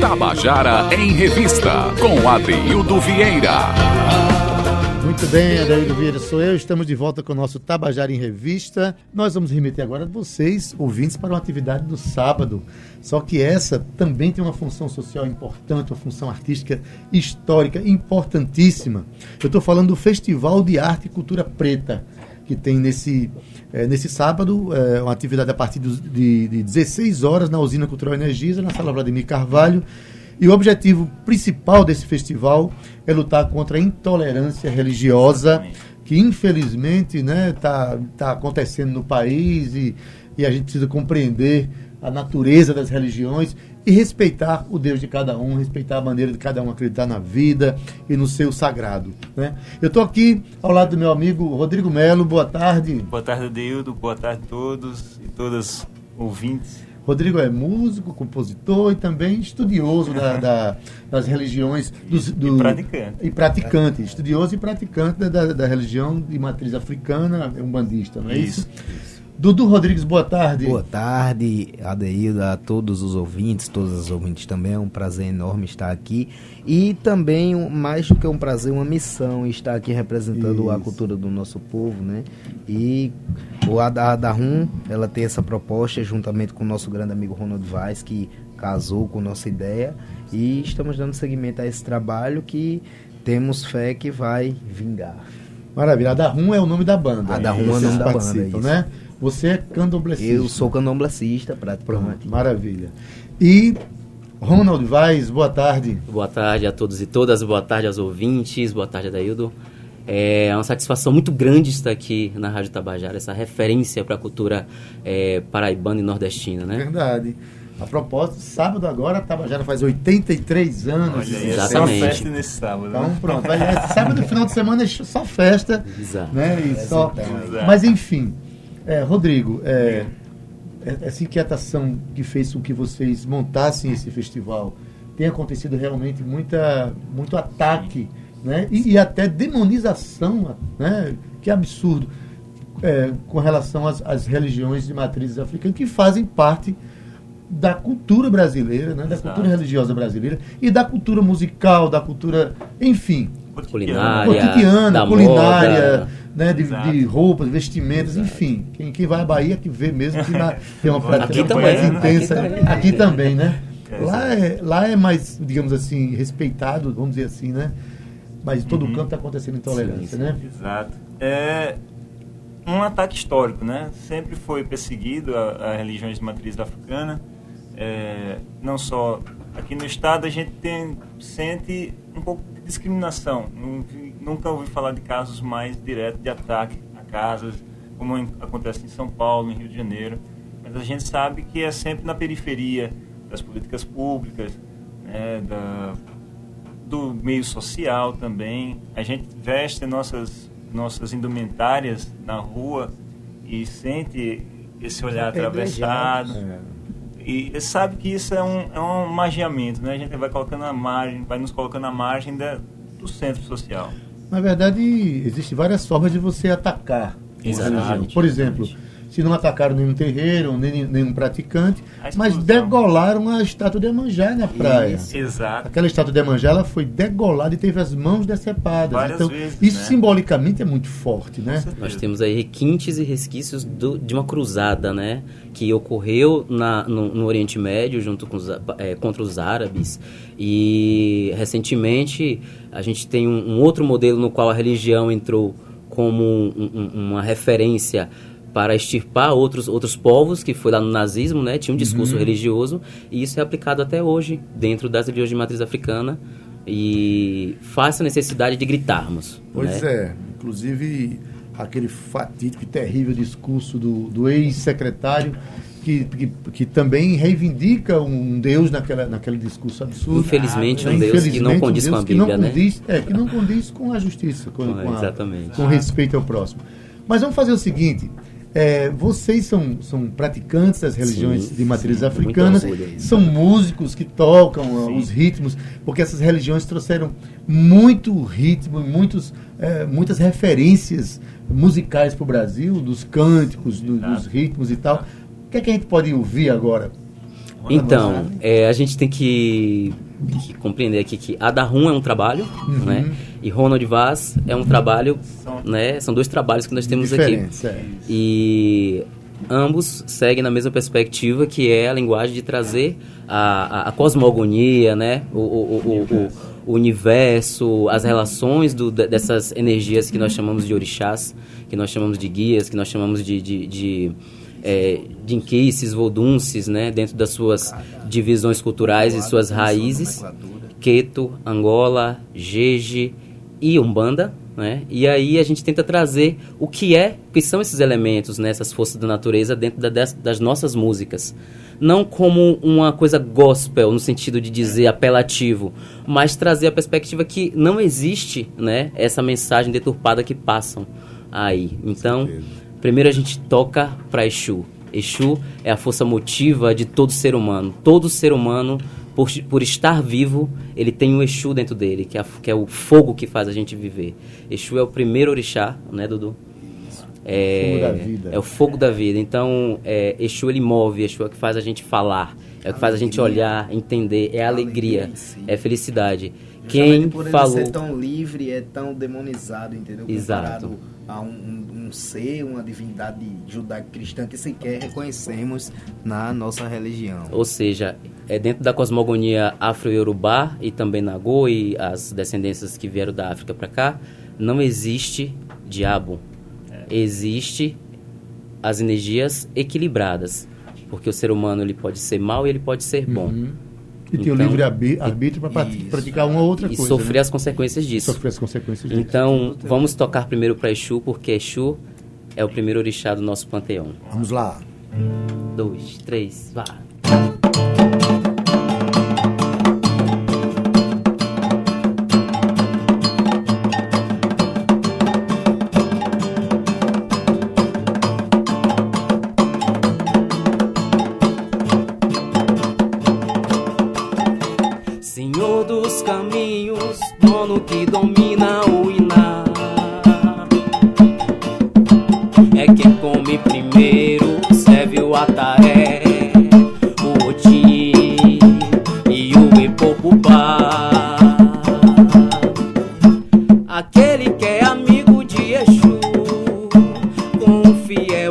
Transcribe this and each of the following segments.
Tabajara em Revista, com Adeildo Vieira. Muito bem, Adeildo Vieira sou eu. Estamos de volta com o nosso Tabajara em Revista. Nós vamos remeter agora vocês, ouvintes, para uma atividade do sábado. Só que essa também tem uma função social importante, uma função artística histórica importantíssima. Eu estou falando do Festival de Arte e Cultura Preta, que tem nesse, é, nesse sábado é, uma atividade a partir de, de 16 horas na Usina Cultural Energisa, na Sala Vladimir Carvalho. E o objetivo principal desse festival é lutar contra a intolerância religiosa que infelizmente está né, tá, tá acontecendo no país e, e a gente precisa compreender a natureza das religiões e respeitar o Deus de cada um, respeitar a maneira de cada um acreditar na vida e no seu sagrado. Né? Eu estou aqui ao lado do meu amigo Rodrigo Melo. Boa tarde. Boa tarde, Deildo. Boa tarde a todos e todas ouvintes. Rodrigo é músico, compositor e também estudioso da, da, das religiões. Dos, do, e praticante. E praticante. Estudioso e praticante da, da, religião de matriz africana, é um bandista, não é isso? isso? isso. Dudu Rodrigues, boa tarde. Boa tarde, Adeilda, a todos os ouvintes, todas as ouvintes também. É um prazer enorme estar aqui. E também, mais do que um prazer, uma missão estar aqui representando Isso. a cultura do nosso povo, né? E o Adarum, ela tem essa proposta juntamente com o nosso grande amigo Ronald Vaz, que casou com nossa ideia. E estamos dando seguimento a esse trabalho que temos fé que vai vingar. Maravilha. A Adarum é o nome da banda. Adarum é o nome da banda, isso. né? Você é candomblessista. Eu sou candomblessista, praticamente. maravilha. E Ronald Vaz, boa tarde. Boa tarde a todos e todas, boa tarde aos ouvintes, boa tarde, Adaildo. É uma satisfação muito grande estar aqui na Rádio Tabajara, essa referência para a cultura é, paraibana e nordestina, né? Verdade. A propósito, sábado agora, a Tabajara faz 83 anos. Olha, Exatamente. Só festa nesse sábado. Então, né? pronto. sábado, final de semana, é só festa. Exato. Né? E só... Mas, enfim, é, Rodrigo, é, é, essa inquietação que fez com que vocês montassem esse festival tem acontecido realmente muita, muito ataque né? e, e até demonização, né? que absurdo, é, com relação às, às, religiões de matrizes africanas que fazem parte da cultura brasileira, né? da cultura religiosa brasileira e da cultura musical, da cultura, enfim, culinária, cotidiana, culinária. Moda né, de, de, roupas, vestimentas, Exato. enfim. Quem, quem vai à Bahia que vê mesmo que na, tem uma prática aqui mais também, intensa. Aqui também, aqui também né? É, lá, é, lá é mais, digamos assim, respeitado, vamos dizer assim, né? Mas em todo uhum. canto está acontecendo intolerância, sim, sim. né? Exato. É um ataque histórico, né? Sempre foi perseguido a, a religiões de matriz africana. É, não só aqui no estado a gente tem, sente um pouco discriminação. Nunca ouvi falar de casos mais diretos de ataque a casas, como acontece em São Paulo, em Rio de Janeiro. Mas a gente sabe que é sempre na periferia das políticas públicas, né, da, do meio social também. A gente veste nossas, nossas indumentárias na rua e sente esse olhar atravessado. É. E sabe que isso é um, é um magiamento, né? A gente vai colocando a margem, vai nos colocando à margem da, do centro social. Na verdade, existem várias formas de você atacar Exatamente. Por exemplo, se não atacaram nenhum terreiro, nem nenhum praticante, mas degolaram a estátua de Emanjá na praia. Isso, exato. Aquela estátua de Emanjá ela foi degolada e teve as mãos decepadas. Várias então, vezes, isso né? simbolicamente é muito forte, né? Nós temos aí requintes e resquícios do, de uma cruzada, né? Que ocorreu na, no, no Oriente Médio junto com os, é, contra os árabes. E recentemente a gente tem um, um outro modelo no qual a religião entrou como um, um, uma referência para extirpar outros, outros povos, que foi lá no nazismo, né? Tinha um discurso uhum. religioso, e isso é aplicado até hoje dentro das religiões de matriz africana, e faz a necessidade de gritarmos. Pois né? é, inclusive aquele fatídico e terrível discurso do, do ex-secretário que, que, que, também reivindica um Deus naquela, naquele discurso absurdo. Infelizmente, ah, um Deus que não condiz um com a Bíblia, que não né? condiz, É, que não condiz com a justiça, com, com, a, com respeito ao próximo. Mas vamos fazer o seguinte, é, vocês são, são praticantes das religiões sim, de matriz sim, africana, são músicos que tocam sim. os ritmos, porque essas religiões trouxeram muito ritmo, muitos, é, muitas referências musicais para o Brasil, dos cânticos, do, dos ritmos e tal. O que, é que a gente pode ouvir agora? Então, é, a gente tem que, que compreender aqui que Adarrum é um trabalho, Uhum. né? E Ronald Vaz é um trabalho, São- né? São dois trabalhos que nós temos aqui. É. E ambos seguem na mesma perspectiva, que é a linguagem de trazer a, a, a cosmogonia, né? O, o, o, o- o- o universo, as relações do- de- dessas energias que nós chamamos de orixás, que nós chamamos de guias, que nós chamamos de, de, de é, dinquices, vodunces, né? Dentro das suas divisões culturais e suas raízes. Queto, Angola, Jeje e Umbanda, né? E aí a gente tenta trazer o que é, que são esses elementos, né? essas forças da natureza dentro da- das, das nossas músicas. Não como uma coisa gospel, no sentido de dizer apelativo, mas trazer a perspectiva que não existe, né? Essa mensagem deturpada que passam aí. Então, primeiro a gente toca para Exu. Exu é a força motiva de todo ser humano. Todo ser humano, por, por estar vivo, ele tem um Exu dentro dele, que é, que é o fogo que faz a gente viver. Exu é o primeiro orixá, né, Dudu? É, vida. é o fogo da vida. Então, é, Exu ele move, Exu é o que faz a gente falar, é o que faz a gente olhar, entender, é alegria, Alegria si. é felicidade. Justamente Quem por ele falou ser tão livre, é tão demonizado, entendeu? Exato. Comparado a um, um- um ser, uma divindade judaico-cristã que sequer reconhecemos na nossa religião. Ou seja, é dentro da cosmogonia afro-yorubá e também Nagô e as descendências que vieram da África para cá, não existe diabo. Existe as energias equilibradas, porque o ser humano ele pode ser mau e ele pode ser bom. E tem o Então, livre arbítrio para praticar uma ou outra E coisa. sofrer né? as consequências disso. Sofrer as consequências disso. Então, vamos tocar primeiro para Exu, porque Exu é o primeiro orixá do nosso panteão. Vamos lá. Dois, três, vá.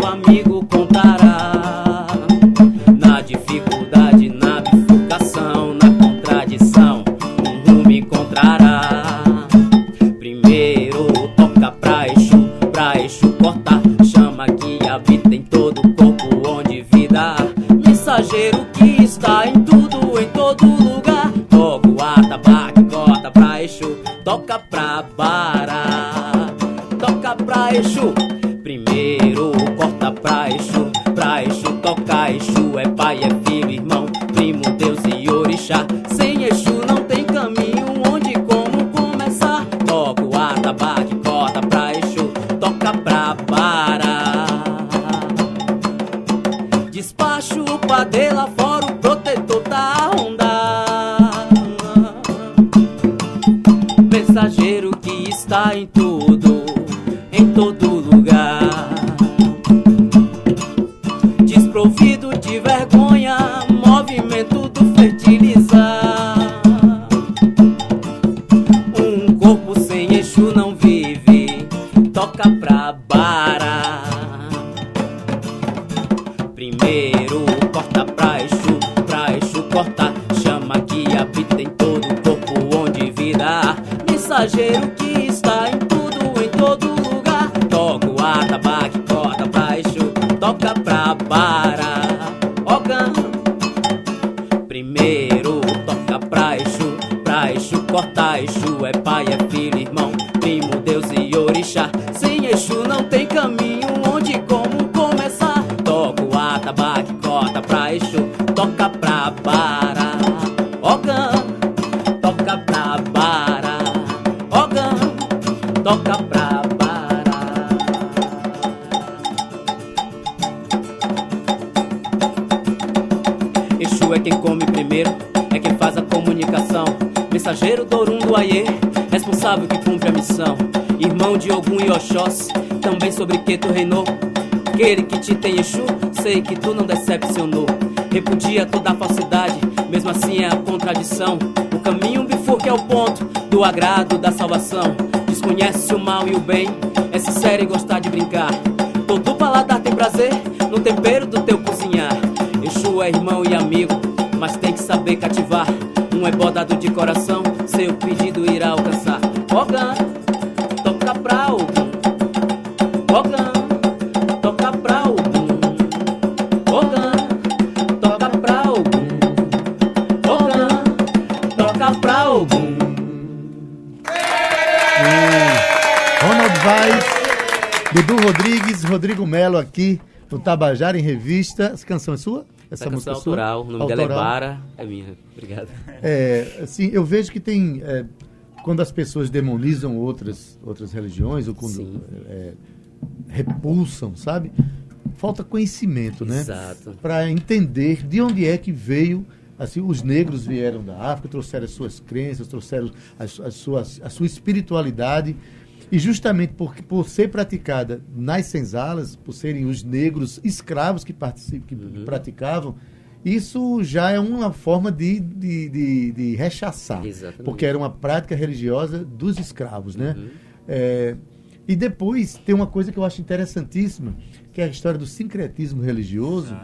Amigo Despacho o padê lá fora, o protetor tá a rondar. Mensageiro que está em pra Exu corta Exu é pai, é filho, irmão, primo, Deus e orixá. Sem Exu não tem caminho, Aquele que te tem Exu, sei que tu não decepcionou. repudia toda a falsidade, mesmo assim é a contradição. O caminho bifurca é o ponto do agrado da salvação. Desconhece o mal e o bem, é sincero e gostar de brincar. Todo paladar tem prazer no tempero do teu cozinhar. Exu é irmão e amigo, mas tem que saber cativar. Um é bodado de coração, seu pedido irá alcançar. Ogã, Rodrigo Melo aqui no Tabajara em Revista. Essa canção é sua? Essa, música é autoral, o nome dela é Bara, é minha. Obrigado. É, assim, eu vejo que tem. é, quando as pessoas demonizam outras, outras religiões, ou quando é, repulsam, sabe? Falta conhecimento, né? Exato. Para entender de onde é que veio. Assim, os negros vieram da África, trouxeram as suas crenças, trouxeram as, as suas, a sua espiritualidade. E justamente por, por ser praticada nas senzalas, por serem os negros escravos que, participam, que praticavam, isso já é uma forma de, de, de, de rechaçar. Exatamente. Porque era uma prática religiosa dos escravos, né? Uhum. É, e depois tem uma coisa que eu acho interessantíssima, que é a história do sincretismo religioso,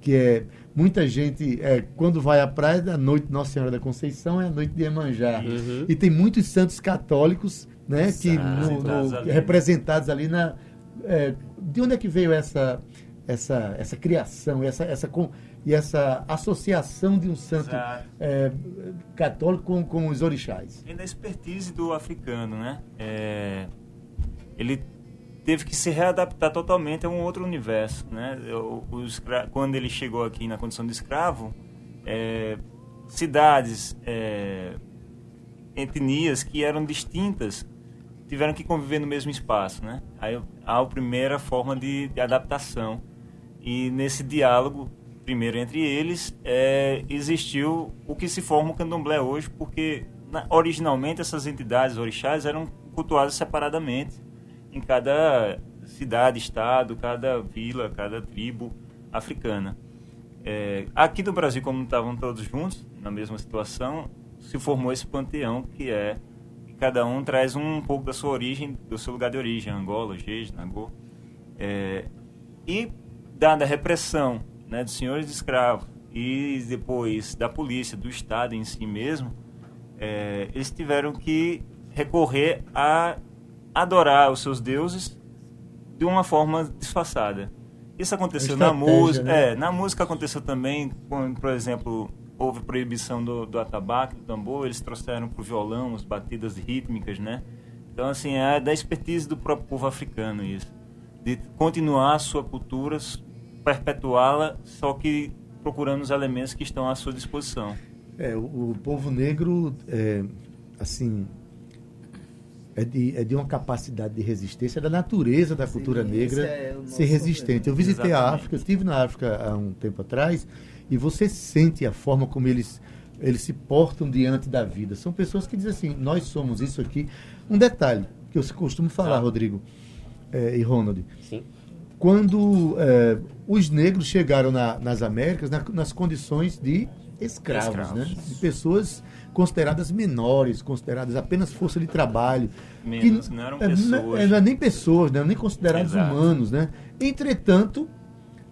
que é muita gente, é, quando vai à praia, a noite Nossa Senhora da Conceição é a noite de Iemanjá. Uhum. E tem muitos santos católicos, né, que no- no- Representados ali. representados ali na. é, de onde é que veio essa essa essa criação, essa essa com, e essa associação de um santo é, católico com, com os orixás? Vem da expertise do africano, né? É, ele teve que se readaptar totalmente a um outro universo, né? O- o escra- quando ele chegou aqui na condição de escravo, é, cidades, é, etnias que eram distintas tiveram que conviver no mesmo espaço, né? Aí há a primeira forma de, de adaptação e nesse diálogo primeiro entre eles é, existiu o que se forma o candomblé hoje, porque na- originalmente essas entidades orixás eram cultuadas separadamente em cada cidade, estado, cada vila, cada tribo africana. É, aqui no Brasil, como estavam todos juntos, na mesma situação, se formou esse panteão que é cada um traz um pouco da sua origem, do seu lugar de origem, Angola, Jeje, Nagô. É, e dada a repressão né, dos senhores de escravos e depois da polícia, do Estado em si mesmo, é, eles tiveram que recorrer a adorar os seus deuses de uma forma disfarçada. Isso aconteceu na música, né? é, na música aconteceu também, quando, por exemplo, houve proibição do, do atabaque, do tambor, eles trouxeram para o violão as batidas rítmicas, né? Então, assim, é da expertise do próprio povo africano isso. De continuar a sua cultura, perpetuá-la, só que procurando os elementos que estão à sua disposição. É, o, o povo negro, é, assim, é de, é de uma capacidade de resistência da natureza da cultura esse negra é ser resistente. Eu visitei a Exatamente. África, eu estive na África há um tempo atrás, e você sente a forma como eles, eles se portam diante da vida. São pessoas que dizem assim, nós somos isso aqui. Um detalhe que eu costumo falar, Tá. Rodrigo é, e Ronald, Sim. quando é, os negros chegaram na- nas Américas na- nas condições de escravos, Escravos. né? de pessoas consideradas menores, consideradas apenas força de trabalho. Menos, não eram é, pessoas. é, não é nem pessoas, né? nem considerados Exato. humanos. Né? Entretanto,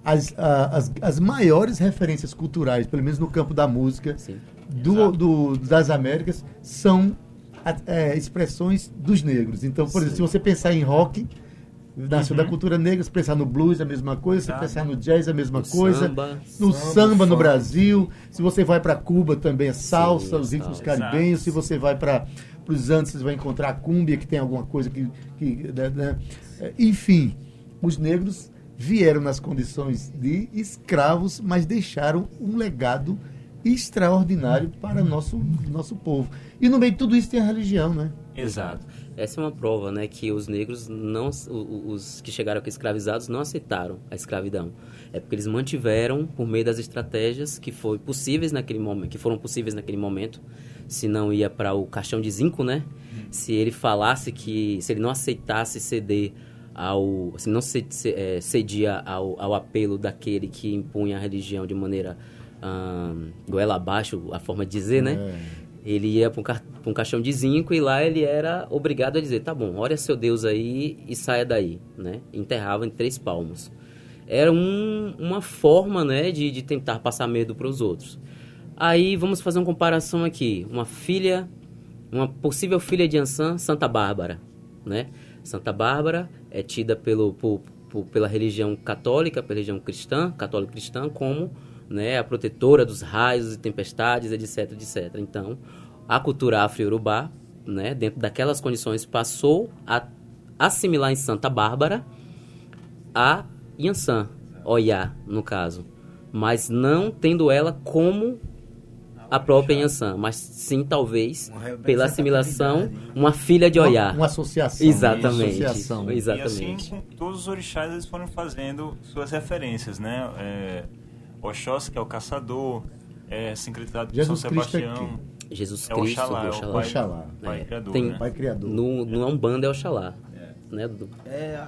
as, as, as maiores referências culturais, pelo menos no campo da música, Sim. do, do- das Américas, são é, expressões dos negros. Então, por exemplo, se você pensar em rock, nasceu da cultura negra, se pensar no blues, a mesma coisa, se Uhum. Exato. pensar no jazz, a mesma No coisa. samba. No Samba, samba, no. Brasil. Se você vai para Cuba, também é salsa, Sim, os ritmos salsa. caribenhos. Se você vai para os Andes, você vai encontrar a cúmbia, que tem alguma coisa que. que né, né? É, Enfim, os negros vieram nas condições de escravos, mas deixaram um legado extraordinário para o nosso, nosso povo. E no meio de tudo isso tem a religião, né? Exato. Essa é uma prova, né, que os negros não, os que chegaram aqui escravizados não aceitaram a escravidão. É porque eles mantiveram por meio das estratégias que foi possíveis naquele momento, que foram possíveis naquele momento. Se não ia para o caixão de zinco, né? Se ele falasse que, se ele não aceitasse ceder ao assim, não cedia ao, ao apelo daquele que impunha a religião de maneira goela abaixo, a forma de dizer, né? É. Ele ia para um, ca caixão de zinco e lá ele era obrigado a dizer, tá bom, olha seu Deus aí e saia daí, né? Enterrava em três palmos. Era um, uma forma, né, de, de tentar passar medo para os outros. Aí vamos fazer uma comparação aqui. Uma filha, uma possível filha de Ansan, Santa Bárbara, né? Santa Bárbara é tida pelo, por, por, pela religião católica, pela religião cristã, católica cristã, como né, a protetora dos raios e tempestades, etc, etc. Então, a cultura afro-urubá, né, dentro daquelas condições, passou a assimilar em Santa Bárbara a Yansan, Oiá, no caso, mas não tendo ela como a própria Yansan, mas sim, talvez, pela assimilação, uma filha de Oiá. Uma, uma associação. Exatamente. Uma associação. Exatamente. E assim, todos os orixás eles foram fazendo suas referências, né? É, Oxóssi, que é o caçador, é sincretizado por São é Sebastião. É Jesus Cristo, é Oxalá, Oxalá. É o pai, Oxalá. pai, é. criador, Tem, né? pai criador. No, no Umbanda é Oxalá. Né? É,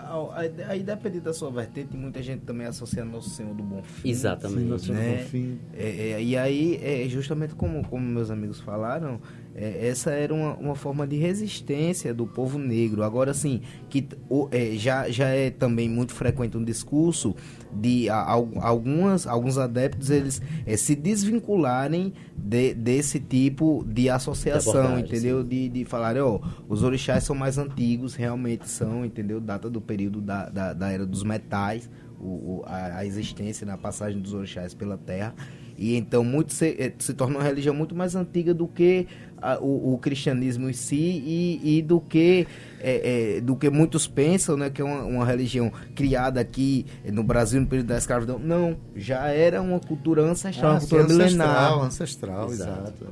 aí depende da sua vertente, muita gente também associa Nosso Senhor do Bom Fim. Exatamente. Sim, né? Fim. É, é, e aí, é, justamente como, como meus amigos falaram, é, essa era uma, uma forma de resistência do povo negro. Agora, assim, que o, é, já, já é também muito frequente um discurso de a, a, algumas, alguns adeptos eles é, se desvincularem de, desse tipo de associação, entendeu? De, de falarem, ó, os orixás são mais antigos, realmente são, entendeu? Data do período da, da, da era dos metais, o, a, a existência na passagem dos orixás pela terra. E então muito se, eh, se torna uma religião muito mais antiga do que a, o, o, cristianismo em si e, e do que é, é, do que muitos pensam, né, que é uma, uma, religião criada aqui no Brasil no período da escravidão. Não, já era uma cultura ancestral, ah, uma cultura milenar. Ancestral, exato. exato.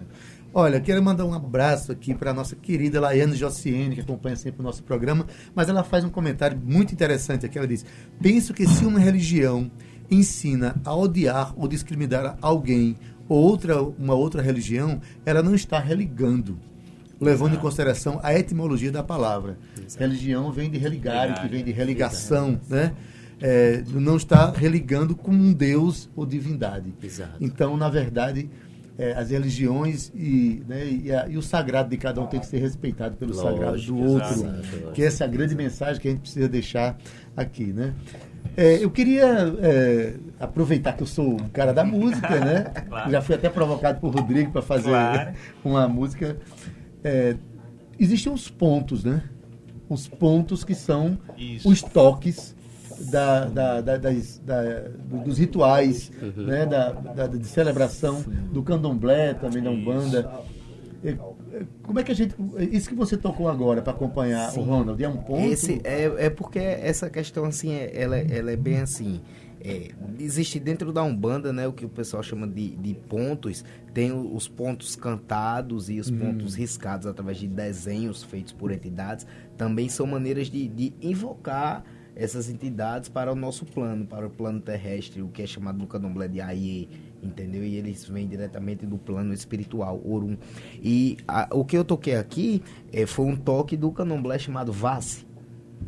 Olha, quero mandar um abraço aqui para a nossa querida Laiane Jociene, que acompanha sempre o nosso programa, mas ela faz um comentário muito interessante aqui. Ela diz: Penso que se uma religião ensina a odiar ou discriminar alguém outra, uma outra religião, ela não está religando, levando em consideração a etimologia da palavra. Exato. Religião vem de religar, que vem de religação, né? É, não está religando com um Deus ou divindade. Exato. Então, na verdade, é, as religiões e, né, e, a, e, o sagrado de cada um tem que ser respeitado pelo Lógico, sagrado do outro. Exato, que essa é a grande mensagem que a gente precisa deixar aqui, né? É, eu queria é, aproveitar que eu sou um cara da música, né? claro. Já fui até provocado por Rodrigo para fazer claro. uma música. É, existem uns pontos, né? Os pontos que são Isso. os toques da, da, da, das, dos rituais, uhum. né? da, de celebração do candomblé, também da Umbanda. Como é que a gente. Isso que você tocou agora para acompanhar Sim. o Ronald, é um ponto? Esse, é, é porque essa questão, assim, é, ela, ela é bem assim. É, existe dentro da Umbanda, né, o que o pessoal chama de, de pontos, tem os pontos cantados e os hum. pontos riscados através de desenhos feitos por entidades, também são maneiras de, de invocar essas entidades para o nosso plano, para o plano terrestre, o que é chamado no candomblé de Aie, entendeu? E eles vêm diretamente do plano espiritual, Orum. E a, o que eu toquei aqui é, foi um toque do candomblé chamado Vase,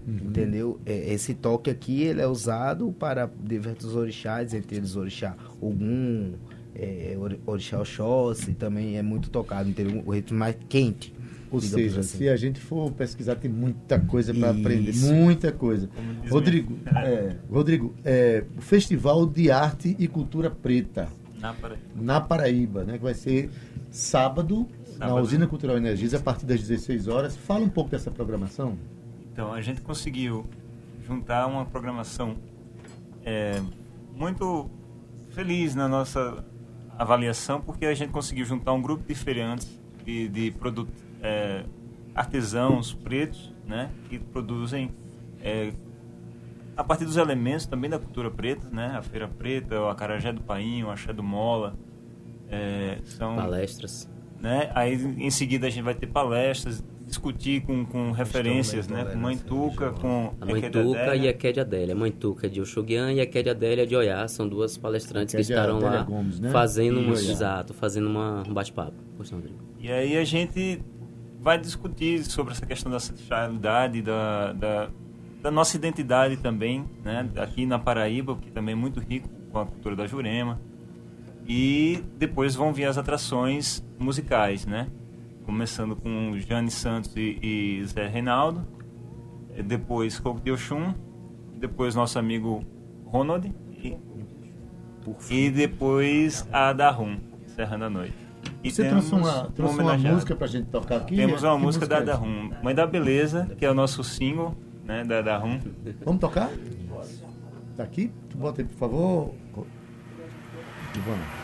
uhum. entendeu? É, esse toque aqui ele é usado para diversos orixás, entre eles orixá Ogum, é, orixá Oxóssi, também é muito tocado, entendeu? O ritmo mais quente. Ou seja, assim. se a gente for pesquisar, tem muita coisa para aprender, muita coisa. Rodrigo, é, Rodrigo, é, o Festival de Arte e Cultura Preta na Paraíba, na Paraíba né, que vai ser sábado, sábado, na Usina Cultural Energias a partir das 16 horas. Fala um pouco dessa programação. Então, a gente conseguiu juntar uma programação é, muito feliz na nossa avaliação, porque a gente conseguiu juntar um grupo de feirantes de, de produtos é, artesãos pretos, né, que produzem é, a partir dos elementos também da cultura preta, né, a feira preta, o acarajé do painho, o axé do mola, é, são palestras, né, aí em seguida a gente vai ter palestras, discutir com, com referências, né, com Mãe Tuca, com a Mãe Tuca e a Kédia Adélia. A Mãe Tuca de Oxuguian e a Kédia Adélia de Oiá são duas palestrantes que estarão lá Gomes, né? fazendo um, exato, fazendo uma, um bate-papo. E aí a gente vai discutir sobre essa questão da sexualidade, da, da, da nossa identidade também, né? Aqui na Paraíba, que também é muito rico com a cultura da Jurema. E depois vão vir as atrações musicais, né? Começando com Jane Santos e, e Zé Reinaldo. Eh, Depois Coco de Oxum. Depois nosso amigo Ronald. E, e depois a Darum, Serrando a Noite. E Você trouxe uma, trouxe uma homenageado. música pra gente tocar aqui? Temos uma Que música da é essa? Darum, Mãe da Beleza, que é o nosso single, né, da Darum. Vamos tocar? Daqui? Tu bota aí, por favor. Ivana.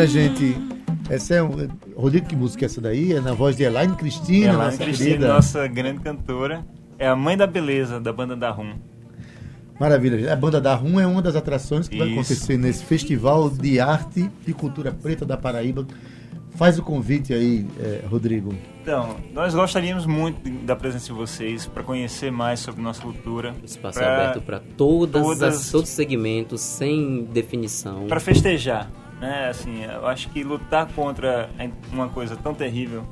Olha, gente, essa é um. Rodrigo, que música é essa daí? É na voz de Elaine Cristina, Ela, nossa Cristina, querida. nossa grande cantora, é a mãe da beleza da banda Darum. Maravilha. gente. A banda da Rum é uma das atrações que vai Isso. acontecer nesse Festival de Arte e Cultura Preta da Paraíba. Faz o convite aí, eh, Rodrigo. Então, nós gostaríamos muito da presença de vocês para conhecer mais sobre nossa cultura. Espaço pra- aberto para todas, todas- as, todos os segmentos, sem definição. para festejar, né? Assim, eu acho que lutar contra uma coisa tão terrível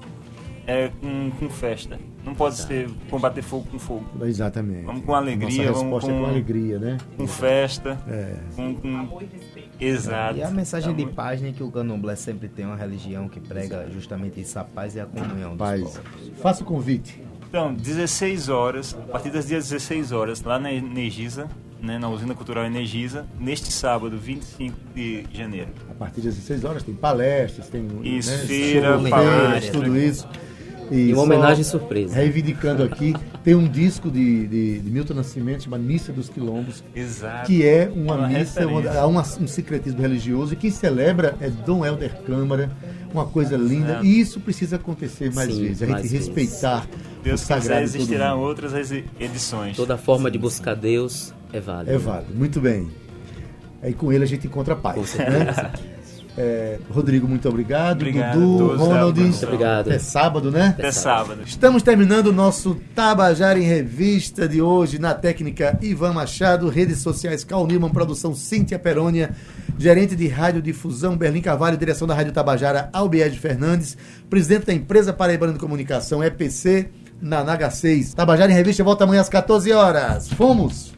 é com, com festa. Não pode ser combater fogo com fogo. Exatamente. Vamos com alegria, Nossa vamos é com- com alegria, né? Com festa, É. com, com... exato. E a mensagem de Tá paz, né, que o candomblé sempre tem uma religião que prega justamente isso, a paz e a comunhão dos Paz. povos. Faça o convite. Então, 16 horas, a partir das 16 horas, lá na Energisa, né, na Usina Cultural Energisa, neste sábado, 25 de janeiro. A partir das 16 horas tem palestras, tem Isso, né, feira, show, palestra. feiras, tudo isso. E uma homenagem surpresa. Reivindicando aqui, tem um disco de, de, de Milton Nascimento chamado Missa dos Quilombos, Exato. que é uma, Uma missa, uma- há uma- um secretismo religioso, e quem celebra é Dom Helder Câmara, uma coisa linda, e isso precisa acontecer mais Sim, vezes, a gente respeitar Deus o sagrado de todo existirão outras edi- edições. Toda forma de buscar Deus é válida. É válido, muito bem. Aí com ele a gente encontra paz. Né? É, Rodrigo, muito obrigado. Obrigado Dudu, Ronald. Muito obrigado. É sábado, né? Até sábado. Estamos terminando o nosso Tabajara em Revista de hoje na técnica Ivan Machado, redes sociais Cal Newman, produção Cíntia Perônia, gerente de radiodifusão Berlim Carvalho, direção da Rádio Tabajara Albiede Fernandes, presidente da empresa Paraibana de Comunicação EPC, na Naga 6. Tabajara em Revista volta amanhã às 14 horas. Fomos!